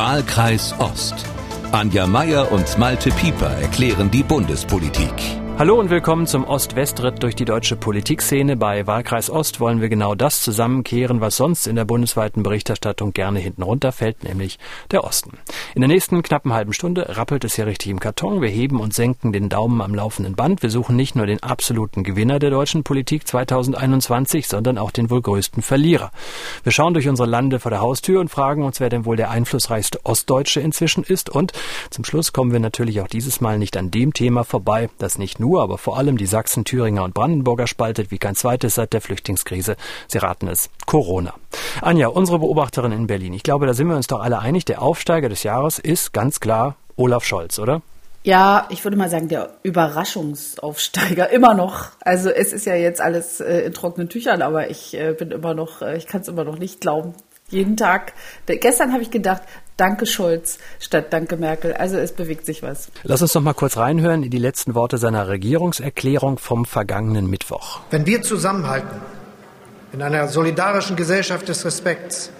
Wahlkreis Ost. Anja Meier und Malte Pieper erklären die Bundespolitik. Hallo und willkommen zum Ost-West-Ritt durch die deutsche Politikszene. Bei Wahlkreis Ost wollen wir genau das zusammenkehren, was sonst in der bundesweiten Berichterstattung gerne hinten runterfällt, nämlich der Osten. In der nächsten knappen halben Stunde rappelt es hier richtig im Karton. Wir heben und senken den Daumen am laufenden Band. Wir suchen nicht nur den absoluten Gewinner der deutschen Politik 2021, sondern auch den wohl größten Verlierer. Wir schauen durch unsere Lande vor der Haustür und fragen uns, wer denn wohl der einflussreichste Ostdeutsche inzwischen ist. Und zum Schluss kommen wir natürlich auch dieses Mal nicht an dem Thema vorbei, das nicht nur nur, aber vor allem die Sachsen, Thüringer und Brandenburger spaltet wie kein zweites seit der Flüchtlingskrise. Sie raten es, Corona. Anja, unsere Beobachterin in Berlin. Ich glaube, da sind wir uns doch alle einig, der Aufsteiger des Jahres ist ganz klar Olaf Scholz, oder? Ja, ich würde mal sagen, der Überraschungsaufsteiger immer noch. Also es ist ja jetzt alles äh, in trockenen Tüchern, aber ich äh, bin immer noch, äh, ich kann es immer noch nicht glauben. Jeden Tag. Gestern habe ich gedacht, Danke Scholz statt Danke Merkel. Also es bewegt sich was. Lass uns noch mal kurz reinhören in die letzten Worte seiner Regierungserklärung vom vergangenen Mittwoch. Wenn wir zusammenhalten, in einer solidarischen Gesellschaft des Respekts,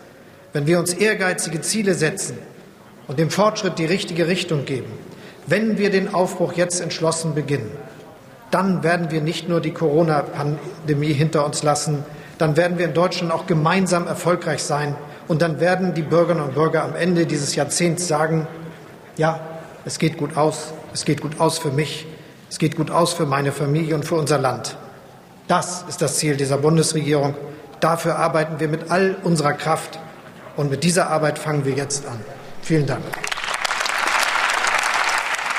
wenn wir uns ehrgeizige Ziele setzen und dem Fortschritt die richtige Richtung geben, wenn wir den Aufbruch jetzt entschlossen beginnen, dann werden wir nicht nur die Corona-Pandemie hinter uns lassen, dann werden wir in Deutschland auch gemeinsam erfolgreich sein und dann werden die Bürgerinnen und Bürger am Ende dieses Jahrzehnts sagen, ja, es geht gut aus, es geht gut aus für mich, es geht gut aus für meine Familie und für unser Land. Das ist das Ziel dieser Bundesregierung. Dafür arbeiten wir mit all unserer Kraft. Und mit dieser Arbeit fangen wir jetzt an. Vielen Dank.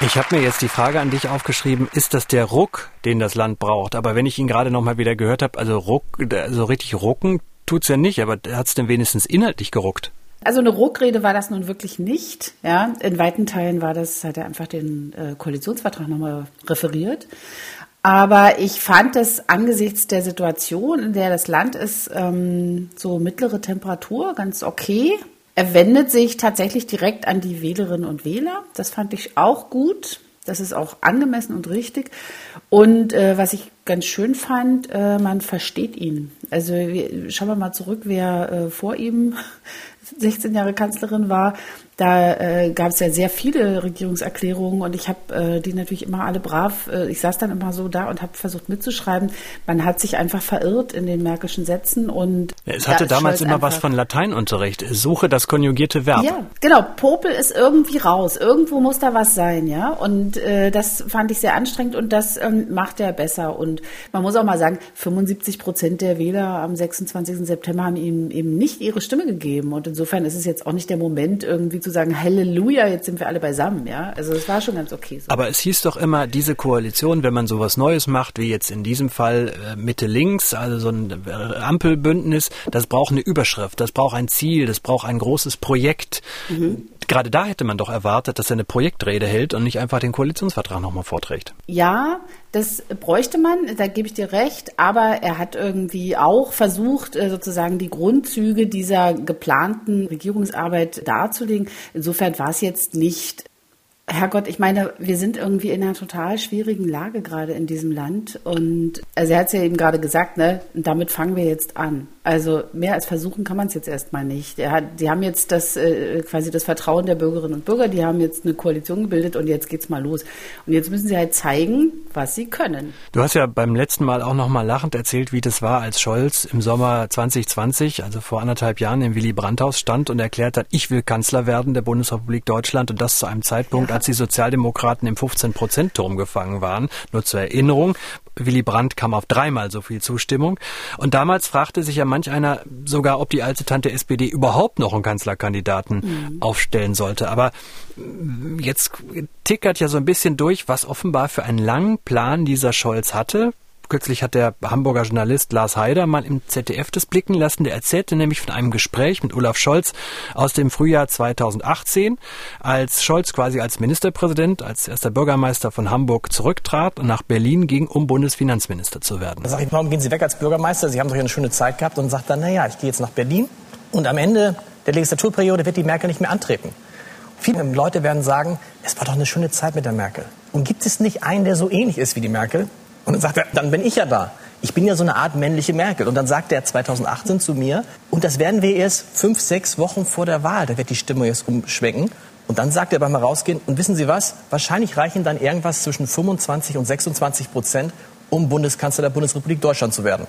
Ich habe mir jetzt die Frage an dich aufgeschrieben, ist das der Ruck, den das Land braucht? Aber wenn ich ihn gerade noch mal wieder gehört habe, also Ruck, so richtig rucken tut's ja nicht, aber hat es denn wenigstens inhaltlich geruckt? Also eine Ruckrede war das nun wirklich nicht. Ja, in weiten Teilen war das, hat er einfach den äh, Koalitionsvertrag nochmal referiert. Aber ich fand es angesichts der Situation, in der das Land ist, ähm, so mittlere Temperatur, ganz okay. Er wendet sich tatsächlich direkt an die Wählerinnen und Wähler. Das fand ich auch gut. Das ist auch angemessen und richtig. Und äh, was ich ganz schön fand, äh, man versteht ihn. Also schauen wir mal zurück, wer äh, vor ihm 16 Jahre Kanzlerin war. Da äh, gab es ja sehr viele Regierungserklärungen und ich habe äh, die natürlich immer alle brav, äh, ich saß dann immer so da und habe versucht mitzuschreiben. Man hat sich einfach verirrt in den märkischen Sätzen und es hatte da damals immer was von Lateinunterricht. Suche das konjugierte Verb. Ja, genau. Popel ist irgendwie raus. Irgendwo muss da was sein, ja. Und äh, das fand ich sehr anstrengend und das ähm, macht er besser. Und man muss auch mal sagen, 75 Prozent der Wähler am 26. September haben ihm eben nicht ihre Stimme gegeben. Und insofern ist es jetzt auch nicht der Moment, irgendwie zu sagen, Halleluja, jetzt sind wir alle beisammen, ja. Also es war schon ganz okay. So. Aber es hieß doch immer, diese Koalition, wenn man sowas Neues macht, wie jetzt in diesem Fall äh, Mitte links, also so ein äh, Ampelbündnis, das braucht eine Überschrift, das braucht ein Ziel, das braucht ein großes Projekt. Mhm. Gerade da hätte man doch erwartet, dass er eine Projektrede hält und nicht einfach den Koalitionsvertrag nochmal vorträgt. Ja, das bräuchte man, da gebe ich dir recht, aber er hat irgendwie auch versucht, äh, sozusagen die Grundzüge dieser geplanten Regierungsarbeit darzulegen. Insofern war es jetzt nicht Herrgott, ich meine, wir sind irgendwie in einer total schwierigen Lage gerade in diesem Land. Und also er hat es ja eben gerade gesagt, ne, und damit fangen wir jetzt an. Also mehr als versuchen kann man es jetzt erstmal nicht. Hat, die haben jetzt das äh, quasi das Vertrauen der Bürgerinnen und Bürger, die haben jetzt eine Koalition gebildet und jetzt geht's mal los. Und jetzt müssen sie halt zeigen, was sie können. Du hast ja beim letzten Mal auch noch mal lachend erzählt, wie das war, als Scholz im Sommer 2020, also vor anderthalb Jahren im Willy Brandt-Haus stand und erklärt hat, ich will Kanzler werden der Bundesrepublik Deutschland und das zu einem Zeitpunkt, ja. Als die Sozialdemokraten im 15-Prozent-Turm gefangen waren. Nur zur Erinnerung, Willy Brandt kam auf dreimal so viel Zustimmung. Und damals fragte sich ja manch einer sogar, ob die alte Tante SPD überhaupt noch einen Kanzlerkandidaten mhm. aufstellen sollte. Aber jetzt tickert ja so ein bisschen durch, was offenbar für einen langen Plan dieser Scholz hatte. Kürzlich hat der Hamburger Journalist Lars Heider mal im ZDF das blicken lassen. Der erzählte nämlich von einem Gespräch mit Olaf Scholz aus dem Frühjahr 2018, als Scholz quasi als Ministerpräsident, als erster Bürgermeister von Hamburg zurücktrat und nach Berlin ging, um Bundesfinanzminister zu werden. Da sage ich, warum gehen Sie weg als Bürgermeister? Sie haben doch eine schöne Zeit gehabt und sagt dann, naja, ich gehe jetzt nach Berlin und am Ende der Legislaturperiode wird die Merkel nicht mehr antreten. Viele Leute werden sagen, es war doch eine schöne Zeit mit der Merkel. Und gibt es nicht einen, der so ähnlich ist wie die Merkel? Und dann sagt er, dann bin ich ja da. ich bin ja so eine Art männliche Merkel. Und dann sagt er 2018 zu mir, und das werden wir erst fünf, sechs Wochen vor der Wahl, da wird die Stimmung jetzt umschwenken. Und dann sagt er beim Herausgehen, und wissen Sie was, wahrscheinlich reichen dann irgendwas zwischen 25 und 26 Prozent, um Bundeskanzler der Bundesrepublik Deutschland zu werden.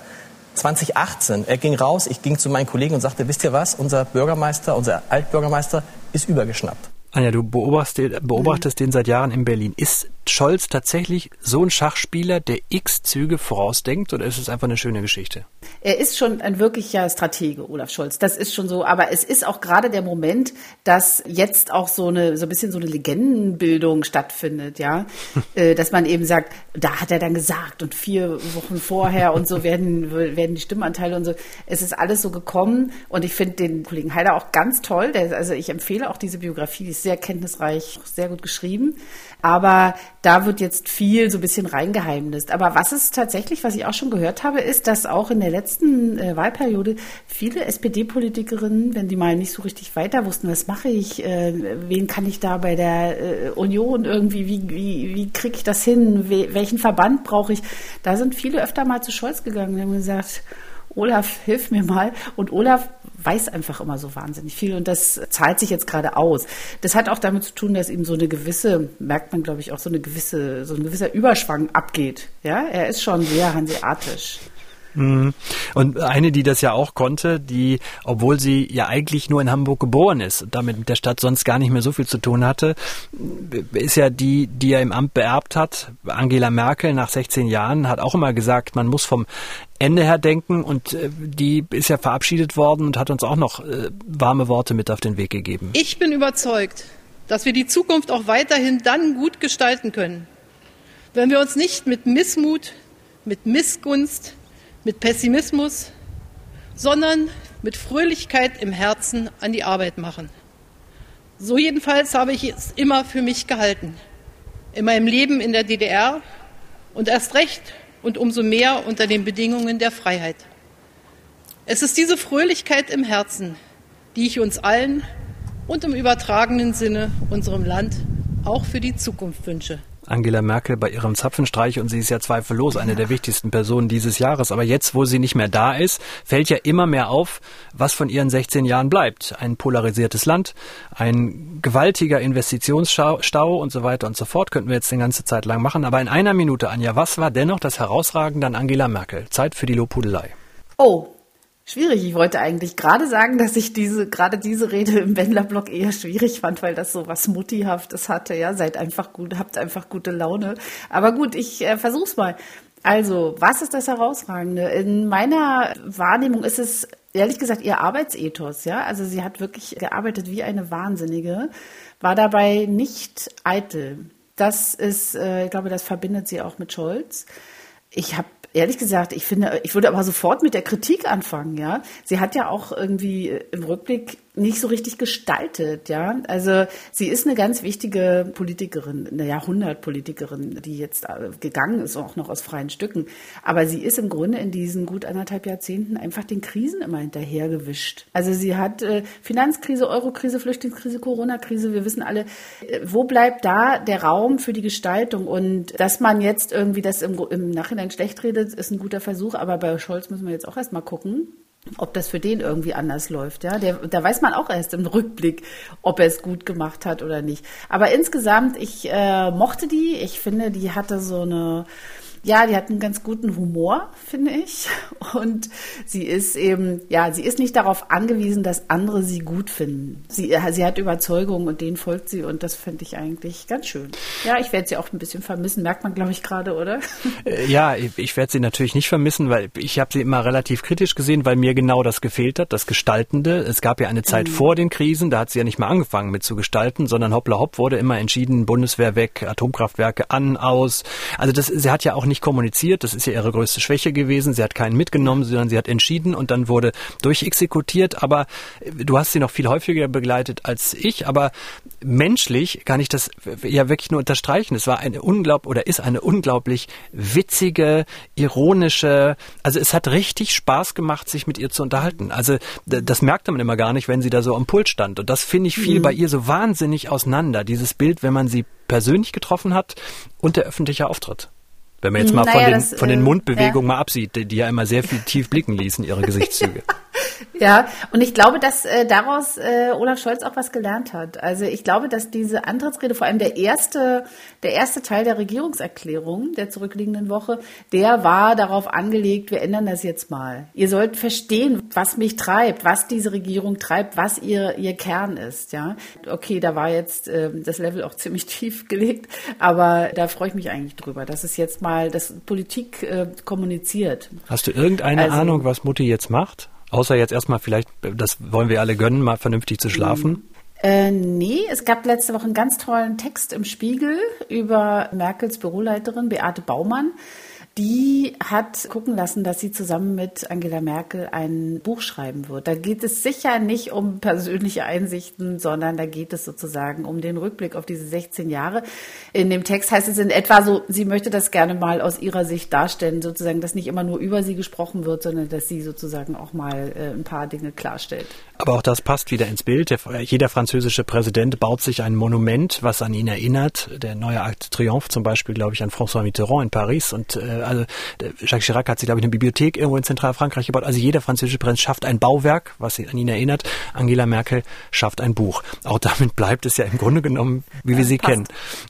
2018, er ging raus, ich ging zu meinen Kollegen und sagte, wisst ihr was, unser Bürgermeister, unser Altbürgermeister ist übergeschnappt. Anja, du beobachtest, beobachtest den seit Jahren in Berlin. Ist Scholz tatsächlich so ein Schachspieler, der x Züge vorausdenkt oder ist es einfach eine schöne Geschichte? Er ist schon ein wirklicher Stratege, Olaf Scholz. Das ist schon so. Aber es ist auch gerade der Moment, dass jetzt auch so eine, so ein bisschen so eine Legendenbildung stattfindet, ja. Äh, dass man eben sagt, da hat er dann gesagt und vier Wochen vorher und so werden, werden die Stimmanteile und so. Es ist alles so gekommen und ich finde den Kollegen Heider auch ganz toll. Der, also ich empfehle auch diese Biografie, die ist sehr kenntnisreich, sehr gut geschrieben. Aber da wird jetzt viel so ein bisschen reingeheimnist. Aber was es tatsächlich, was ich auch schon gehört habe, ist, dass auch in der letzten äh, Wahlperiode viele SPD-Politikerinnen, wenn die mal nicht so richtig weiter wussten, was mache ich, äh, wen kann ich da bei der äh, Union irgendwie, wie, wie, wie kriege ich das hin, We welchen Verband brauche ich, da sind viele öfter mal zu Scholz gegangen und haben gesagt, Olaf, hilf mir mal. Und Olaf weiß einfach immer so wahnsinnig viel und das zahlt sich jetzt gerade aus. Das hat auch damit zu tun, dass ihm so eine gewisse, merkt man glaube ich auch so eine gewisse, so ein gewisser Überschwang abgeht. Ja, er ist schon sehr hanseatisch. Mhm. Und eine, die das ja auch konnte, die, obwohl sie ja eigentlich nur in Hamburg geboren ist, damit mit der Stadt sonst gar nicht mehr so viel zu tun hatte, ist ja die, die er im Amt beerbt hat. Angela Merkel nach 16 Jahren hat auch immer gesagt, man muss vom Ende her denken und äh, die ist ja verabschiedet worden und hat uns auch noch äh, warme Worte mit auf den Weg gegeben. Ich bin überzeugt, dass wir die Zukunft auch weiterhin dann gut gestalten können, wenn wir uns nicht mit Missmut, mit Missgunst, mit Pessimismus, sondern mit Fröhlichkeit im Herzen an die Arbeit machen. So jedenfalls habe ich es immer für mich gehalten. In meinem Leben in der DDR und erst recht und umso mehr unter den Bedingungen der Freiheit. Es ist diese Fröhlichkeit im Herzen, die ich uns allen und im übertragenen Sinne unserem Land auch für die Zukunft wünsche. Angela Merkel bei ihrem Zapfenstreich und sie ist ja zweifellos eine ja. der wichtigsten Personen dieses Jahres. Aber jetzt, wo sie nicht mehr da ist, fällt ja immer mehr auf, was von ihren 16 Jahren bleibt. Ein polarisiertes Land, ein gewaltiger Investitionsstau und so weiter und so fort. Könnten wir jetzt eine ganze Zeit lang machen. Aber in einer Minute, Anja, was war dennoch das Herausragende an Angela Merkel? Zeit für die Lobhudelei. Oh, Schwierig. Ich wollte eigentlich gerade sagen, dass ich diese, gerade diese Rede im Wendler-Blog eher schwierig fand, weil das so was Muttihaftes hatte. Ja, seid einfach gut, habt einfach gute Laune. Aber gut, ich äh, versuch's mal. Also, was ist das Herausragende? In meiner Wahrnehmung ist es ehrlich gesagt ihr Arbeitsethos, ja. Also sie hat wirklich gearbeitet wie eine Wahnsinnige, war dabei nicht eitel. Das ist, äh, ich glaube, das verbindet sie auch mit Scholz. Ich habe ehrlich gesagt, ich finde, ich würde aber sofort mit der Kritik anfangen, ja. Sie hat ja auch irgendwie im Rückblick nicht so richtig gestaltet, ja. Also sie ist eine ganz wichtige Politikerin, eine Jahrhundertpolitikerin, die jetzt äh, gegangen ist, auch noch aus freien Stücken. Aber sie ist im Grunde in diesen gut anderthalb Jahrzehnten einfach den Krisen immer hinterhergewischt. Also sie hat äh, Finanzkrise, Eurokrise, Flüchtlingskrise, Corona-Krise. Wir wissen alle, äh, wo bleibt da der Raum für die Gestaltung? Und dass man jetzt irgendwie das im, im Nachhinein schlecht redet, ist ein guter Versuch. Aber bei Scholz müssen wir jetzt auch erst mal gucken ob das für den irgendwie anders läuft. Ja, der, da weiß man auch erst im Rückblick, ob er es gut gemacht hat oder nicht. Aber insgesamt, ich äh, mochte die. Ich finde, die hatte so eine ja, die hat einen ganz guten Humor, finde ich. Und sie ist eben, ja, sie ist nicht darauf angewiesen, dass andere sie gut finden. Sie, äh, sie hat Überzeugung und denen folgt sie und das finde ich eigentlich ganz schön. Ja, ich werde sie auch ein bisschen vermissen, merkt man, glaube ich, gerade, oder? Äh, ja, ich, ich werde sie natürlich nicht vermissen, weil ich habe sie immer relativ kritisch gesehen, weil mir genau das gefehlt hat, das Gestaltende. Es gab ja eine Zeit mhm. vor den Krisen, da hat sie ja nicht mal angefangen mit zu gestalten, sondern hoppla hopp wurde immer entschieden, Bundeswehr weg, Atomkraftwerke an, aus. Also das, sie hat ja auch nicht nicht kommuniziert. Das ist ja ihre größte Schwäche gewesen. Sie hat keinen mitgenommen, sondern sie hat entschieden und dann wurde durchexekutiert. Aber äh, du hast sie noch viel häufiger begleitet als ich. Aber menschlich kann ich das ja wirklich nur unterstreichen. Es war eine unglaublich oder ist eine unglaublich witzige, ironische. Also es hat richtig Spaß gemacht, sich mit ihr zu unterhalten. Also das merkte man immer gar nicht, wenn sie da so am Pult stand. Und das finde ich viel mhm. bei ihr so wahnsinnig auseinander. Dieses Bild, wenn man sie persönlich getroffen hat und der öffentliche Auftritt. Wenn man jetzt mal naja, von den, das, von den äh, Mundbewegungen ja. mal absieht, die, die ja immer sehr viel tief blicken ließen, ihre Gesichtszüge. Ja, und ich glaube, dass äh, daraus äh, Olaf Scholz auch was gelernt hat. Also ich glaube, dass diese Antrittsrede, vor allem der erste, der erste Teil der Regierungserklärung der zurückliegenden Woche, der war darauf angelegt, wir ändern das jetzt mal. Ihr sollt verstehen, was mich treibt, was diese Regierung treibt, was ihr, ihr Kern ist. Ja, Okay, da war jetzt äh, das Level auch ziemlich tief gelegt, aber da freue ich mich eigentlich drüber, dass es jetzt mal, dass Politik äh, kommuniziert. Hast du irgendeine also, Ahnung, was Mutti jetzt macht? Außer jetzt erstmal vielleicht, das wollen wir alle gönnen, mal vernünftig zu schlafen. Äh, nee, es gab letzte Woche einen ganz tollen Text im Spiegel über Merkels Büroleiterin Beate Baumann die hat gucken lassen, dass sie zusammen mit Angela Merkel ein Buch schreiben wird. Da geht es sicher nicht um persönliche Einsichten, sondern da geht es sozusagen um den Rückblick auf diese 16 Jahre. In dem Text heißt es in etwa so, sie möchte das gerne mal aus ihrer Sicht darstellen, sozusagen, dass nicht immer nur über sie gesprochen wird, sondern dass sie sozusagen auch mal äh, ein paar Dinge klarstellt. Aber auch das passt wieder ins Bild. jeder französische Präsident baut sich ein Monument, was an ihn erinnert. Der neue Akt Triomphe zum Beispiel, glaube ich, an François Mitterrand in Paris und äh, also Jacques Chirac hat sich, glaube ich, eine Bibliothek irgendwo in Zentralfrankreich gebaut. Also jeder französische Prinz schafft ein Bauwerk, was an ihn erinnert. Angela Merkel schafft ein Buch. Auch damit bleibt es ja im Grunde genommen, wie wir sie Passt. kennen.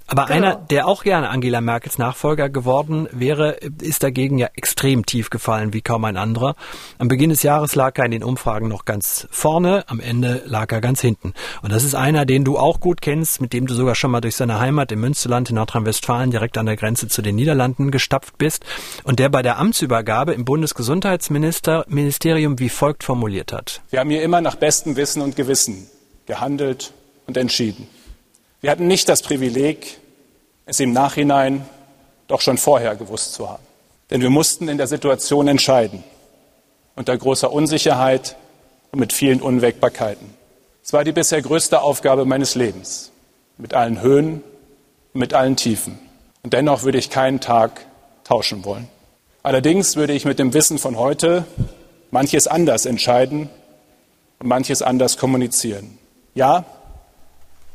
Aber genau. einer, der auch gerne Angela Merkels Nachfolger geworden wäre, ist dagegen ja extrem tief gefallen wie kaum ein anderer. Am Beginn des Jahres lag er in den Umfragen noch ganz vorne, am Ende lag er ganz hinten. Und das ist einer, den du auch gut kennst, mit dem du sogar schon mal durch seine Heimat im Münsterland in Nordrhein-Westfalen direkt an der Grenze zu den Niederlanden gestapft bist und der bei der Amtsübergabe im Bundesgesundheitsministerium wie folgt formuliert hat. Wir haben hier immer nach bestem Wissen und Gewissen gehandelt und entschieden. Wir hatten nicht das Privileg, es im Nachhinein doch schon vorher gewusst zu haben. Denn wir mussten in der Situation entscheiden, unter großer Unsicherheit und mit vielen Unwägbarkeiten. Es war die bisher größte Aufgabe meines Lebens, mit allen Höhen und mit allen Tiefen. Und dennoch würde ich keinen Tag tauschen wollen. Allerdings würde ich mit dem Wissen von heute manches anders entscheiden und manches anders kommunizieren. Ja,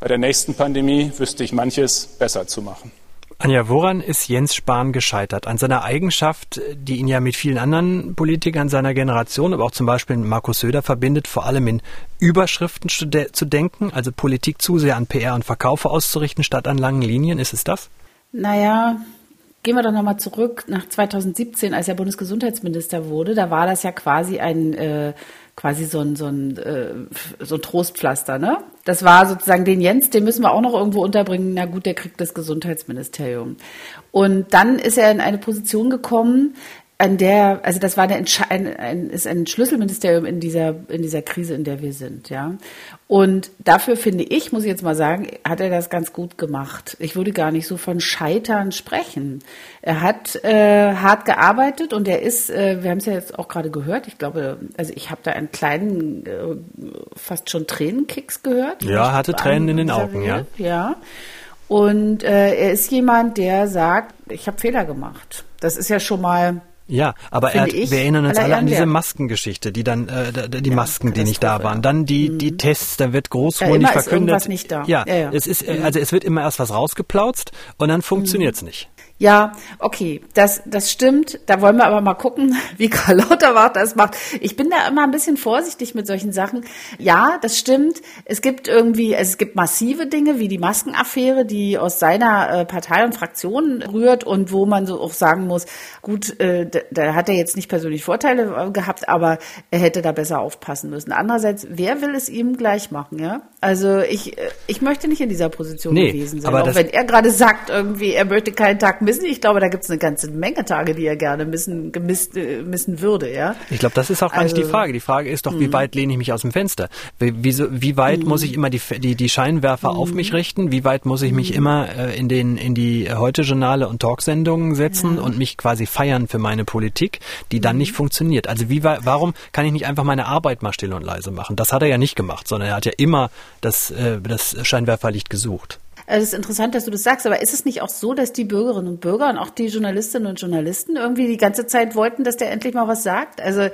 bei der nächsten Pandemie wüsste ich manches besser zu machen. Anja, woran ist Jens Spahn gescheitert? An seiner Eigenschaft, die ihn ja mit vielen anderen Politikern seiner Generation, aber auch zum Beispiel Markus Söder verbindet, vor allem in Überschriften zu, de zu denken, also Politik zu sehr an PR und Verkaufe auszurichten, statt an langen Linien. Ist es das? Naja, Gehen wir doch nochmal zurück nach 2017, als er Bundesgesundheitsminister wurde. Da war das ja quasi ein äh, quasi so ein, so ein, äh, so ein Trostpflaster, ne? Das war sozusagen den Jens, den müssen wir auch noch irgendwo unterbringen. Na gut, der kriegt das Gesundheitsministerium. Und dann ist er in eine Position gekommen, an der, also das war eine ein, ein, ist ein Schlüsselministerium in dieser, in dieser Krise, in der wir sind, ja. Und dafür finde ich, muss ich jetzt mal sagen, hat er das ganz gut gemacht. Ich würde gar nicht so von Scheitern sprechen. Er hat äh, hart gearbeitet und er ist, äh, wir haben es ja jetzt auch gerade gehört, ich glaube, also ich habe da einen kleinen, äh, fast schon Tränenkicks gehört. Ja, hatte Tränen in den Augen, ja. Ja. Und äh, er ist jemand, der sagt, ich habe Fehler gemacht. Das ist ja schon mal ja, aber er hat, wir erinnern uns alle an diese Maskengeschichte, die dann äh, die ja, Masken, die nicht da waren, dann die mhm. die Tests, da wird großmundig ja, verkündet. Nicht da. Ja, ja, ja, es ist mhm. also es wird immer erst was rausgeplautzt und dann funktioniert's mhm. nicht. Ja, okay, das, das stimmt. Da wollen wir aber mal gucken, wie Karl Lauterbach das macht. Ich bin da immer ein bisschen vorsichtig mit solchen Sachen. Ja, das stimmt. Es gibt irgendwie, es gibt massive Dinge wie die Maskenaffäre, die aus seiner äh, Partei und Fraktion rührt und wo man so auch sagen muss, gut, äh, da, da hat er jetzt nicht persönlich Vorteile äh, gehabt, aber er hätte da besser aufpassen müssen. Andererseits, wer will es ihm gleich machen, ja? Also ich, ich möchte nicht in dieser Position nee, gewesen sein, auch wenn er gerade sagt irgendwie, er möchte keinen Tag missen. Ich glaube, da gibt es eine ganze Menge Tage, die er gerne missen, gemisst, äh, missen würde, ja. Ich glaube, das ist auch gar also, nicht die Frage. Die Frage ist doch, wie mhm. weit lehne ich mich aus dem Fenster? Wie, wie, wie weit muss ich mhm. immer die, die, die Scheinwerfer auf mich mhm. richten? Wie weit muss ich mich immer äh, in den in die Heute-Journale und Talksendungen setzen ja. und mich quasi feiern für meine Politik, die dann nicht funktioniert? Also wie warum kann ich nicht einfach meine Arbeit mal still und leise machen? Das hat er ja nicht gemacht, sondern er hat ja immer das, äh, das Scheinwerferlicht gesucht. Es ist interessant, dass du das sagst, aber ist es nicht auch so, dass die Bürgerinnen und Bürger und auch die Journalistinnen und Journalisten irgendwie die ganze Zeit wollten, dass der endlich mal was sagt? Also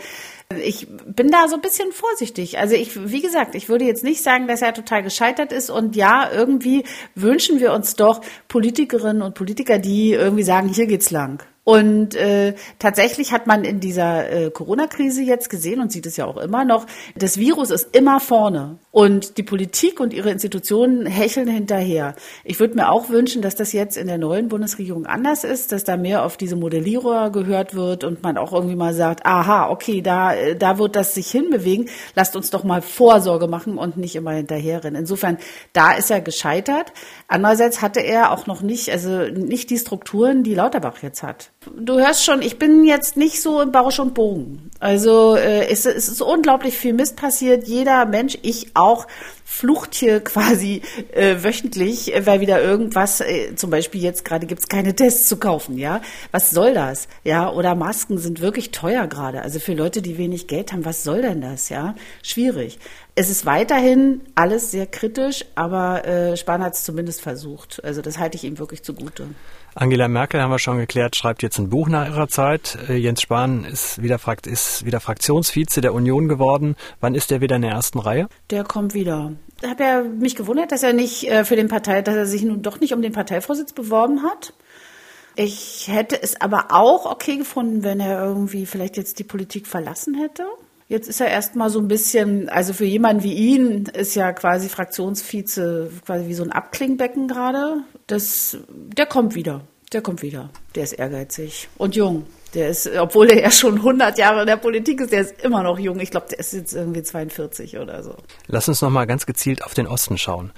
ich bin da so ein bisschen vorsichtig. Also ich, wie gesagt, ich würde jetzt nicht sagen, dass er total gescheitert ist. Und ja, irgendwie wünschen wir uns doch Politikerinnen und Politiker, die irgendwie sagen, hier geht's lang. Und äh, tatsächlich hat man in dieser äh, Corona-Krise jetzt gesehen und sieht es ja auch immer noch, das Virus ist immer vorne und die Politik und ihre Institutionen hecheln hinterher. Ich würde mir auch wünschen, dass das jetzt in der neuen Bundesregierung anders ist, dass da mehr auf diese Modellierer gehört wird und man auch irgendwie mal sagt, aha, okay, da, da wird das sich hinbewegen. Lasst uns doch mal Vorsorge machen und nicht immer hinterherrennen. Insofern, da ist er gescheitert. Andererseits hatte er auch noch nicht, also nicht die Strukturen, die Lauterbach jetzt hat. Du hörst schon, ich bin jetzt nicht so im Bausch und Bogen. Also äh, es, es ist unglaublich viel Mist passiert. Jeder Mensch, ich auch, flucht hier quasi äh, wöchentlich, weil wieder irgendwas, äh, zum Beispiel jetzt gerade gibt's keine Tests zu kaufen, ja. Was soll das? Ja, oder Masken sind wirklich teuer gerade. Also für Leute, die wenig Geld haben, was soll denn das, ja? Schwierig. Es ist weiterhin alles sehr kritisch, aber äh, Spahn hat es zumindest versucht. Also das halte ich ihm wirklich zugute. Angela Merkel, haben wir schon geklärt, schreibt jetzt ein Buch nach ihrer Zeit. Äh, Jens Spahn ist wieder, ist wieder Fraktionsvize der Union geworden. Wann ist er wieder in der ersten Reihe? Der kommt wieder. Hat er mich gewundert, dass er nicht äh, für den Partei, dass er sich nun doch nicht um den Parteivorsitz beworben hat? Ich hätte es aber auch okay gefunden, wenn er irgendwie vielleicht jetzt die Politik verlassen hätte. Jetzt ist er erstmal so ein bisschen, also für jemanden wie ihn ist ja quasi Fraktionsvize quasi wie so ein Abklingbecken gerade. Das, der kommt wieder. Der kommt wieder. Der ist ehrgeizig und jung. Der ist, obwohl er ja schon 100 Jahre in der Politik ist, der ist immer noch jung. Ich glaube, der ist jetzt irgendwie 42 oder so. Lass uns noch mal ganz gezielt auf den Osten schauen.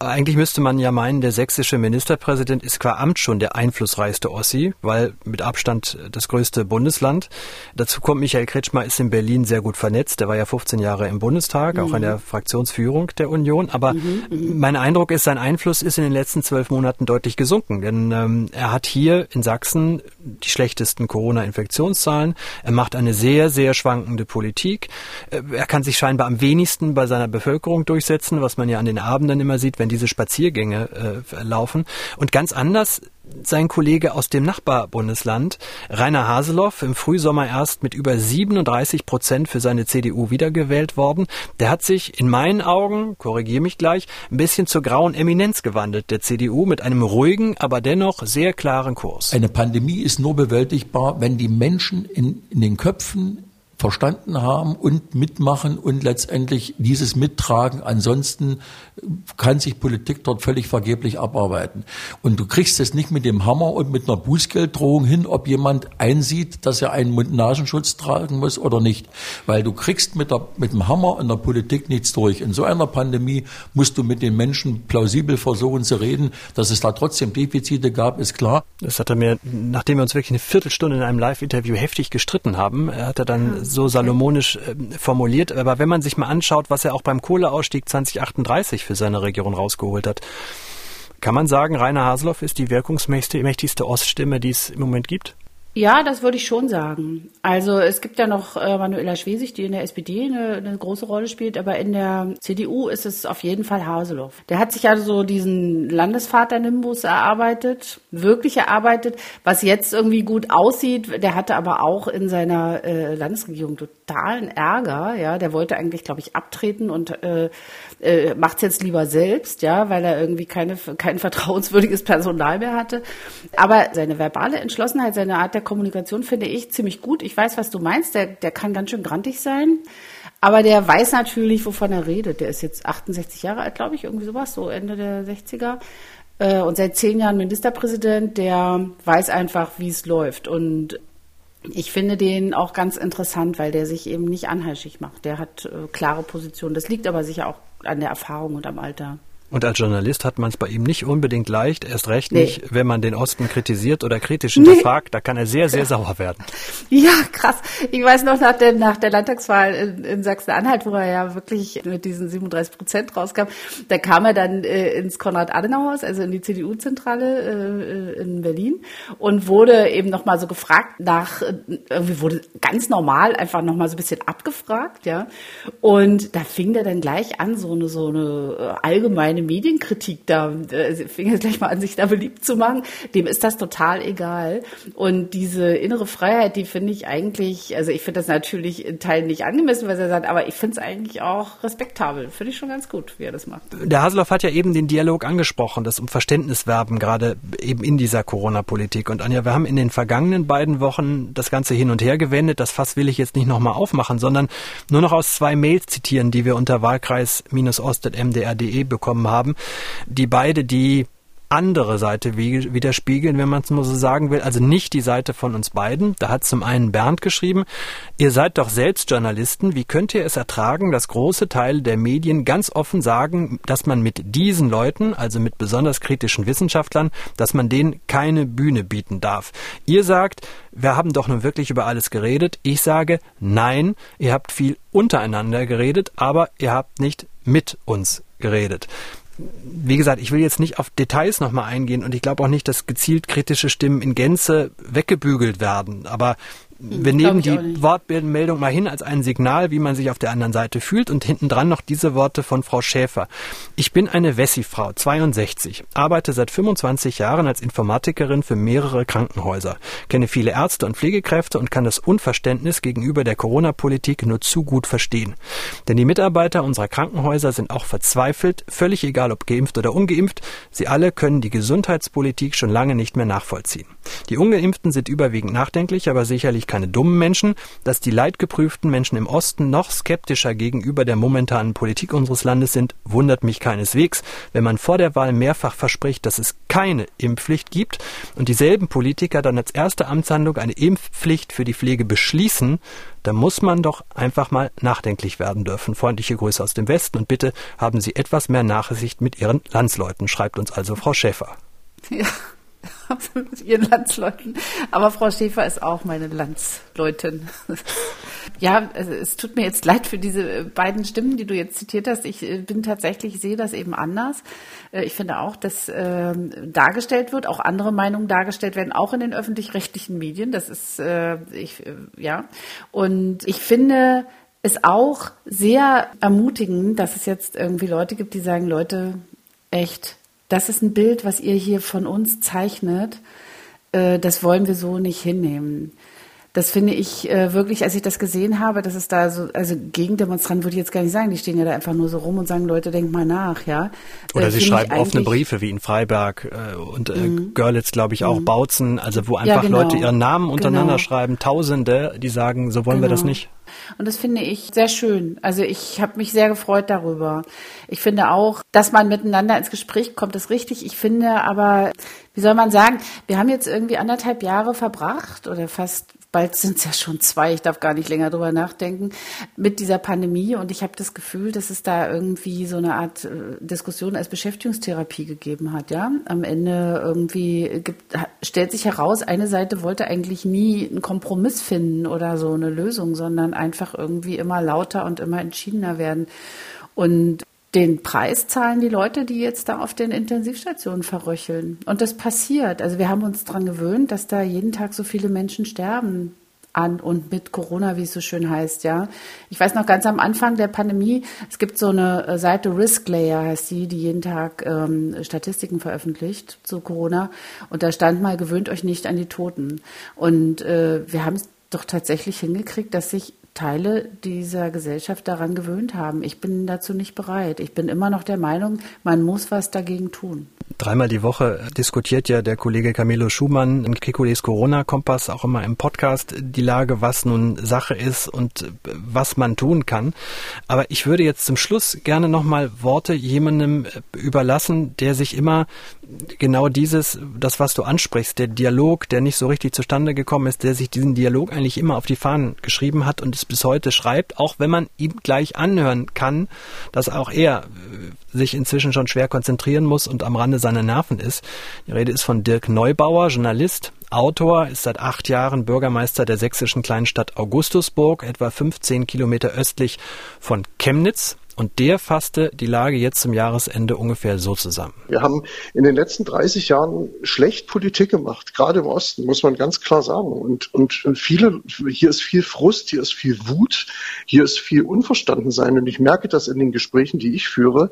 Eigentlich müsste man ja meinen, der sächsische Ministerpräsident ist qua Amt schon der einflussreichste Ossi, weil mit Abstand das größte Bundesland. Dazu kommt Michael Kretschmer ist in Berlin sehr gut vernetzt. Der war ja 15 Jahre im Bundestag, mhm. auch in der Fraktionsführung der Union. Aber mhm, mhm, mein Eindruck ist, sein Einfluss ist in den letzten zwölf Monaten deutlich gesunken. Denn ähm, er hat hier in Sachsen die schlechtesten Corona Corona-Infektionszahlen. Er macht eine sehr, sehr schwankende Politik. Äh, er kann sich scheinbar am wenigsten bei seiner Bevölkerung durchsetzen, was man ja an den Abenden immer sieht, wenn diese Spaziergänge äh, laufen. Und ganz anders sein Kollege aus dem Nachbarbundesland, Rainer Haseloff, im Frühsommer erst mit über 37 Prozent für seine CDU wiedergewählt worden. Der hat sich in meinen Augen, korrigiere mich gleich, ein bisschen zur grauen Eminenz gewandelt, der CDU, mit einem ruhigen, aber dennoch sehr klaren Kurs. Eine Pandemie ist nur bewältigbar, wenn die Menschen in, in den Köpfen verstanden haben und mitmachen und letztendlich dieses mittragen. Ansonsten kann sich Politik dort völlig vergeblich abarbeiten. Und du kriegst es nicht mit dem Hammer und mit einer Bußgelddrohung hin, ob jemand einsieht, dass er einen Mund-Nasenschutz tragen muss oder nicht. Weil du kriegst mit, der, mit dem Hammer in der Politik nichts durch. In so einer Pandemie musst du mit den Menschen plausibel versuchen zu reden. Dass es da trotzdem Defizite gab, ist klar. Das hat er mir, nachdem wir uns wirklich eine Viertelstunde in einem Live-Interview heftig gestritten haben, hat er dann so salomonisch äh, formuliert. Aber wenn man sich mal anschaut, was er auch beim Kohleausstieg 2038 für seine Region rausgeholt hat, kann man sagen, Rainer Haseloff ist die wirkungsmächtigste Oststimme, die es im Moment gibt? Ja, das würde ich schon sagen. Also es gibt ja noch äh, Manuela Schwesig, die in der SPD eine, eine, große Rolle spielt, aber in der CDU ist es auf jeden Fall Haseloff. Der hat sich ja so diesen Landesvater-Nimbus erarbeitet, wirklich erarbeitet, was jetzt irgendwie gut aussieht. Der hatte aber auch in seiner äh, Landesregierung totalen Ärger. Ja, der wollte eigentlich, glaube ich, abtreten und äh, äh, macht es jetzt lieber selbst, ja, weil er irgendwie keine, kein vertrauenswürdiges Personal mehr hatte. Aber seine verbale Entschlossenheit, seine Art der Kommunikation finde ich ziemlich gut. Ich weiß, was du meinst. Der, der kann ganz schön grantig sein. Aber der weiß natürlich, wovon er redet. Der ist jetzt 68 Jahre alt, glaube ich, irgendwie sowas, so Ende der 60er. Äh, und seit zehn Jahren Ministerpräsident, der weiß einfach, wie es läuft. Und ich finde den auch ganz interessant, weil der sich eben nicht anheischig macht. Der hat äh, klare Positionen. Das liegt aber sicher auch an der Erfahrung und am Alter. Und als Journalist hat man es bei ihm nicht unbedingt leicht, erst recht nee. nicht, wenn man den Osten kritisiert oder kritisch hinterfragt. Nee. Da kann er sehr, sehr sauer werden. Ja, krass. Ich weiß noch nach der, nach der Landtagswahl in, in Sachsen-Anhalt, wo er ja wirklich mit diesen 37 Prozent rauskam, da kam er dann äh, ins Konrad-Adenauer-Haus, also in die CDU-Zentrale äh, in Berlin und wurde eben nochmal so gefragt nach, irgendwie wurde ganz normal einfach nochmal so ein bisschen abgefragt, ja. Und da fing der dann gleich an, so eine, so eine äh, allgemeine meine Medienkritik da, äh, fing jetzt gleich mal an, sich da beliebt zu machen, dem ist das total egal. Und diese innere Freiheit, die finde ich eigentlich, also ich finde das natürlich in Teilen nicht angemessen, was er sagt, aber ich finde es eigentlich auch respektabel. Finde ich schon ganz gut, wie er das macht. Der Haseloff hat ja eben den Dialog angesprochen, das um Verständnis werben, gerade eben in dieser Corona-Politik. Und Anja, wir haben in den vergangenen beiden Wochen das Ganze hin und her gewendet. Das Fass will ich jetzt nicht nochmal aufmachen, sondern nur noch aus zwei Mails zitieren, die wir unter Wahlkreis-ost.mdr.de bekommen haben, die beide die andere Seite widerspiegeln, wenn man es nur so sagen will. Also nicht die Seite von uns beiden. Da hat zum einen Bernd geschrieben, ihr seid doch selbst Journalisten. Wie könnt ihr es ertragen, dass große Teile der Medien ganz offen sagen, dass man mit diesen Leuten, also mit besonders kritischen Wissenschaftlern, dass man denen keine Bühne bieten darf? Ihr sagt, wir haben doch nun wirklich über alles geredet. Ich sage, nein, ihr habt viel untereinander geredet, aber ihr habt nicht mit uns geredet wie gesagt, ich will jetzt nicht auf Details nochmal eingehen und ich glaube auch nicht, dass gezielt kritische Stimmen in Gänze weggebügelt werden. Aber wir nehmen die Wortmeldung mal hin als ein Signal, wie man sich auf der anderen Seite fühlt und hinten dran noch diese Worte von Frau Schäfer. Ich bin eine Wessi-Frau, 62, arbeite seit 25 Jahren als Informatikerin für mehrere Krankenhäuser, kenne viele Ärzte und Pflegekräfte und kann das Unverständnis gegenüber der Corona-Politik nur zu gut verstehen. Denn die Mitarbeiter unserer Krankenhäuser sind auch verzweifelt, völlig egal ob geimpft oder ungeimpft, sie alle können die Gesundheitspolitik schon lange nicht mehr nachvollziehen. Die Ungeimpften sind überwiegend nachdenklich, aber sicherlich natürlich keine dummen Menschen, dass die leidgeprüften Menschen im Osten noch skeptischer gegenüber der momentanen Politik unseres Landes sind, wundert mich keineswegs, wenn man vor der Wahl mehrfach verspricht, dass es keine Impfpflicht gibt und dieselben Politiker dann als erste Amtshandlung eine Impfpflicht für die Pflege beschließen, da muss man doch einfach mal nachdenklich werden dürfen. Freundliche Grüße aus dem Westen und bitte haben Sie etwas mehr Nachsicht mit Ihren Landsleuten, schreibt uns also Frau Schäfer. Ja mit ihren Landsleuten. Aber Frau Schäfer ist auch meine Landsleutin. ja, es tut mir jetzt leid für diese beiden Stimmen, die du jetzt zitiert hast. Ich äh, bin tatsächlich, ich sehe das eben anders. Äh, ich finde auch, dass äh, dargestellt wird, auch andere Meinungen dargestellt werden, auch in den öffentlich-rechtlichen Medien. Das ist, äh, ich, ja. Und ich finde, es auch sehr ermutigend, dass es jetzt irgendwie Leute gibt, die sagen, Leute, echt, das ist ein Bild, was ihr hier von uns zeichnet. Äh, das wollen wir so nicht hinnehmen. Das finde ich äh, wirklich, als ich das gesehen habe, dass es da so, also Gegendemonstranten würde ich jetzt gar nicht sagen, die stehen ja da einfach nur so rum und sagen, Leute, denkt mal nach, ja. Oder äh, sie schreiben offene Briefe wie in Freiberg äh, und äh, mhm. Görlitz, glaube ich, auch, mhm. Bautzen, also wo einfach ja, genau. Leute ihren Namen untereinander genau. schreiben, Tausende, die sagen, so wollen genau. wir das genau. nicht. Und das finde ich sehr schön. Also ich habe mich sehr gefreut darüber. Ich finde auch, dass man miteinander ins Gespräch kommt, ist richtig. Ich finde aber, wie soll man sagen, wir haben jetzt irgendwie anderthalb Jahre verbracht oder fast bald sind es ja schon zwei, ich darf gar nicht länger drüber nachdenken, mit dieser Pandemie. Und ich habe das Gefühl, dass es da irgendwie so eine Art äh, Diskussion als Beschäftigungstherapie gegeben hat. Ja, am Ende irgendwie gibt, stellt sich heraus, eine Seite wollte eigentlich nie einen Kompromiss finden oder so eine Lösung, sondern einfach irgendwie immer lauter und immer entschiedener werden. Und den Preis zahlen die Leute, die jetzt da auf den Intensivstationen verröcheln. Und das passiert. Also wir haben uns daran gewöhnt, dass da jeden Tag so viele Menschen sterben an und mit Corona, wie es so schön heißt, ja. Ich weiß noch ganz am Anfang der Pandemie, es gibt so eine äh, Seite Risk Layer, heißt die, die jeden Tag ähm, Statistiken veröffentlicht zu Corona. Und da stand mal, gewöhnt euch nicht an die Toten. Und äh, wir haben es doch tatsächlich hingekriegt, dass sich Teile dieser Gesellschaft daran gewöhnt haben. Ich bin dazu nicht bereit. Ich bin immer noch der Meinung, man muss was dagegen tun. Dreimal die Woche diskutiert ja der Kollege Camilo Schumann in Kikules Corona-Kompass auch immer im Podcast die Lage, was nun Sache ist und was man tun kann. Aber ich würde jetzt zum Schluss gerne nochmal Worte jemandem überlassen, der sich immer genau dieses, das was du ansprichst, der Dialog, der nicht so richtig zustande gekommen ist, der sich diesen Dialog eigentlich immer auf die Fahnen geschrieben hat und es bis heute schreibt, auch wenn man ihm gleich anhören kann, dass auch er äh, sich inzwischen schon schwer konzentrieren muss und am Rande seiner Nerven ist. Die Rede ist von Dirk Neubauer, Journalist, Autor, ist seit acht Jahren Bürgermeister der sächsischen Kleinstadt Augustusburg, etwa 15 Kilometer östlich von Chemnitz. Und der fasste die Lage jetzt zum Jahresende ungefähr so zusammen. Wir haben in den letzten 30 Jahren schlecht Politik gemacht, gerade im Osten, muss man ganz klar sagen. Und, und, viele, hier ist viel Frust, hier ist viel Wut, hier ist viel Unverstandensein. Und ich merke das in den Gesprächen, die ich führe,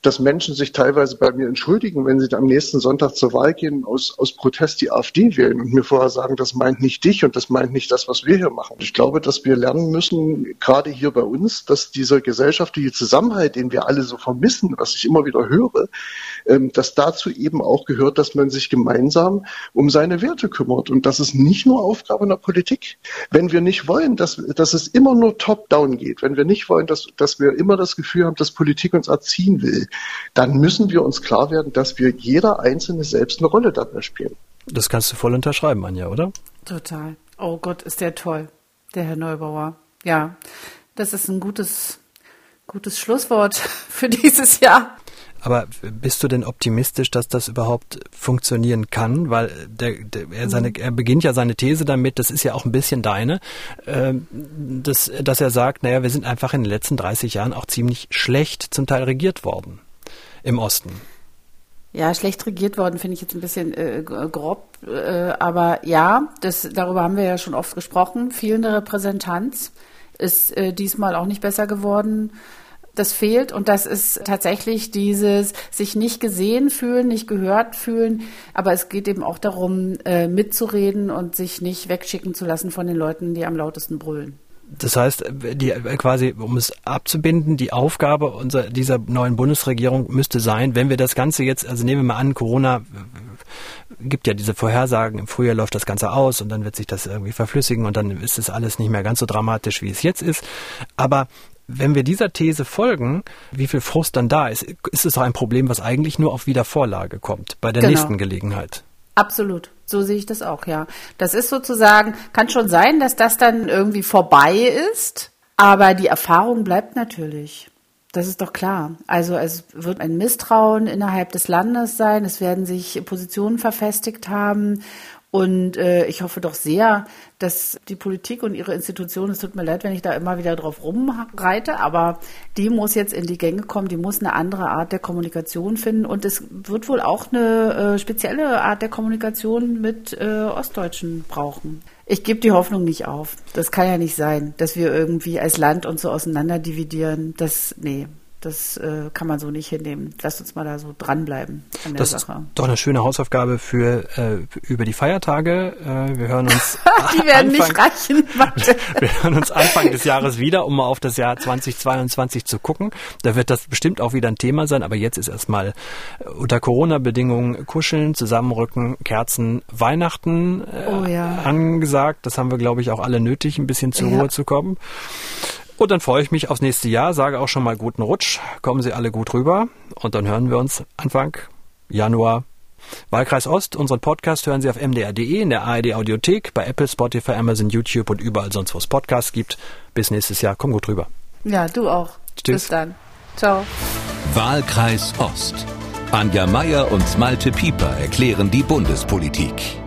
dass Menschen sich teilweise bei mir entschuldigen, wenn sie am nächsten Sonntag zur Wahl gehen, aus, aus Protest die AfD wählen und mir vorher sagen, das meint nicht dich und das meint nicht das, was wir hier machen. Ich glaube, dass wir lernen müssen, gerade hier bei uns, dass dieser gesellschaftliche Zusammenhalt, den wir alle so vermissen, was ich immer wieder höre, ähm, dass dazu eben auch gehört, dass man sich gemeinsam um seine Werte kümmert. Und das ist nicht nur Aufgabe der Politik. Wenn wir nicht wollen, dass, dass es immer nur top-down geht, wenn wir nicht wollen, dass, dass wir immer das Gefühl haben, dass Politik uns erziehen will, dann müssen wir uns klar werden, dass wir jeder Einzelne selbst eine Rolle dabei spielen. Das kannst du voll unterschreiben, Anja, oder? Total. Oh Gott, ist der toll, der Herr Neubauer. Ja, das ist ein gutes, gutes Schlusswort für dieses Jahr. Aber bist du denn optimistisch, dass das überhaupt funktionieren kann? Weil der, der, er, seine, mhm. er beginnt ja seine These damit, das ist ja auch ein bisschen deine, äh, dass, dass er sagt, naja, wir sind einfach in den letzten 30 Jahren auch ziemlich schlecht zum Teil regiert worden im Osten. Ja, schlecht regiert worden finde ich jetzt ein bisschen äh, grob, äh, aber ja, das, darüber haben wir ja schon oft gesprochen. Fehlende Repräsentanz ist äh, diesmal auch nicht besser geworden das fehlt und das ist tatsächlich dieses sich nicht gesehen fühlen, nicht gehört fühlen, aber es geht eben auch darum, äh, mitzureden und sich nicht wegschicken zu lassen von den Leuten, die am lautesten brüllen. Das heißt, die, quasi, um es abzubinden, die Aufgabe unserer, dieser neuen Bundesregierung müsste sein, wenn wir das Ganze jetzt, also nehmen wir mal an, Corona gibt ja diese Vorhersagen, im Frühjahr läuft das Ganze aus und dann wird sich das irgendwie verflüssigen und dann ist es alles nicht mehr ganz so dramatisch, wie es jetzt ist. Aber wenn wir dieser These folgen, wie viel Frust dann da ist, ist es doch ein Problem, was eigentlich nur auf Wiedervorlage kommt, bei der genau. nächsten Gelegenheit. Absolut. So sehe ich das auch, ja. Das ist sozusagen, kann schon sein, dass das dann irgendwie vorbei ist, aber die Erfahrung bleibt natürlich. Das ist doch klar. Also es wird ein Misstrauen innerhalb des Landes sein, es werden sich Positionen verfestigt haben und äh, ich hoffe doch sehr, dass die Politik und ihre Institutionen, es tut mir leid, wenn ich da immer wieder drauf rumreite, aber die muss jetzt in die Gänge kommen, die muss eine andere Art der Kommunikation finden und es wird wohl auch eine äh, spezielle Art der Kommunikation mit äh, Ostdeutschen brauchen. Ich gebe die Hoffnung nicht auf. Das kann ja nicht sein, dass wir irgendwie als Land uns so auseinander dividieren. Das, nee, das äh, kann man so nicht hinnehmen. Lass uns mal da so dranbleiben an der das Sache. Ist doch eine schöne Hausaufgabe für äh, über die Feiertage. Äh, wir hören uns. die werden Anfang, nicht reichen. wir hören uns Anfang des Jahres wieder, um mal auf das Jahr 2022 zu gucken. Da wird das bestimmt auch wieder ein Thema sein. Aber jetzt ist erstmal äh, unter Corona-Bedingungen kuscheln, zusammenrücken, Kerzen, Weihnachten äh, oh, ja. angesagt. Das haben wir, glaube ich, auch alle nötig, ein bisschen zur ja. Ruhe zu kommen. Und dann freue ich mich aufs nächste Jahr, sage auch schon mal guten Rutsch. Kommen Sie alle gut rüber. Und dann hören wir uns Anfang Januar. Wahlkreis Ost, unseren Podcast hören Sie auf mdr.de, in der ARD Audiothek, bei Apple, Spotify, Amazon, YouTube und überall sonst, wo es Podcasts gibt. Bis nächstes Jahr. Komm gut rüber. Ja, du auch. Tschüss. Bis dann. Ciao. Wahlkreis Ost. Anja Meier und Malte Pieper erklären die Bundespolitik.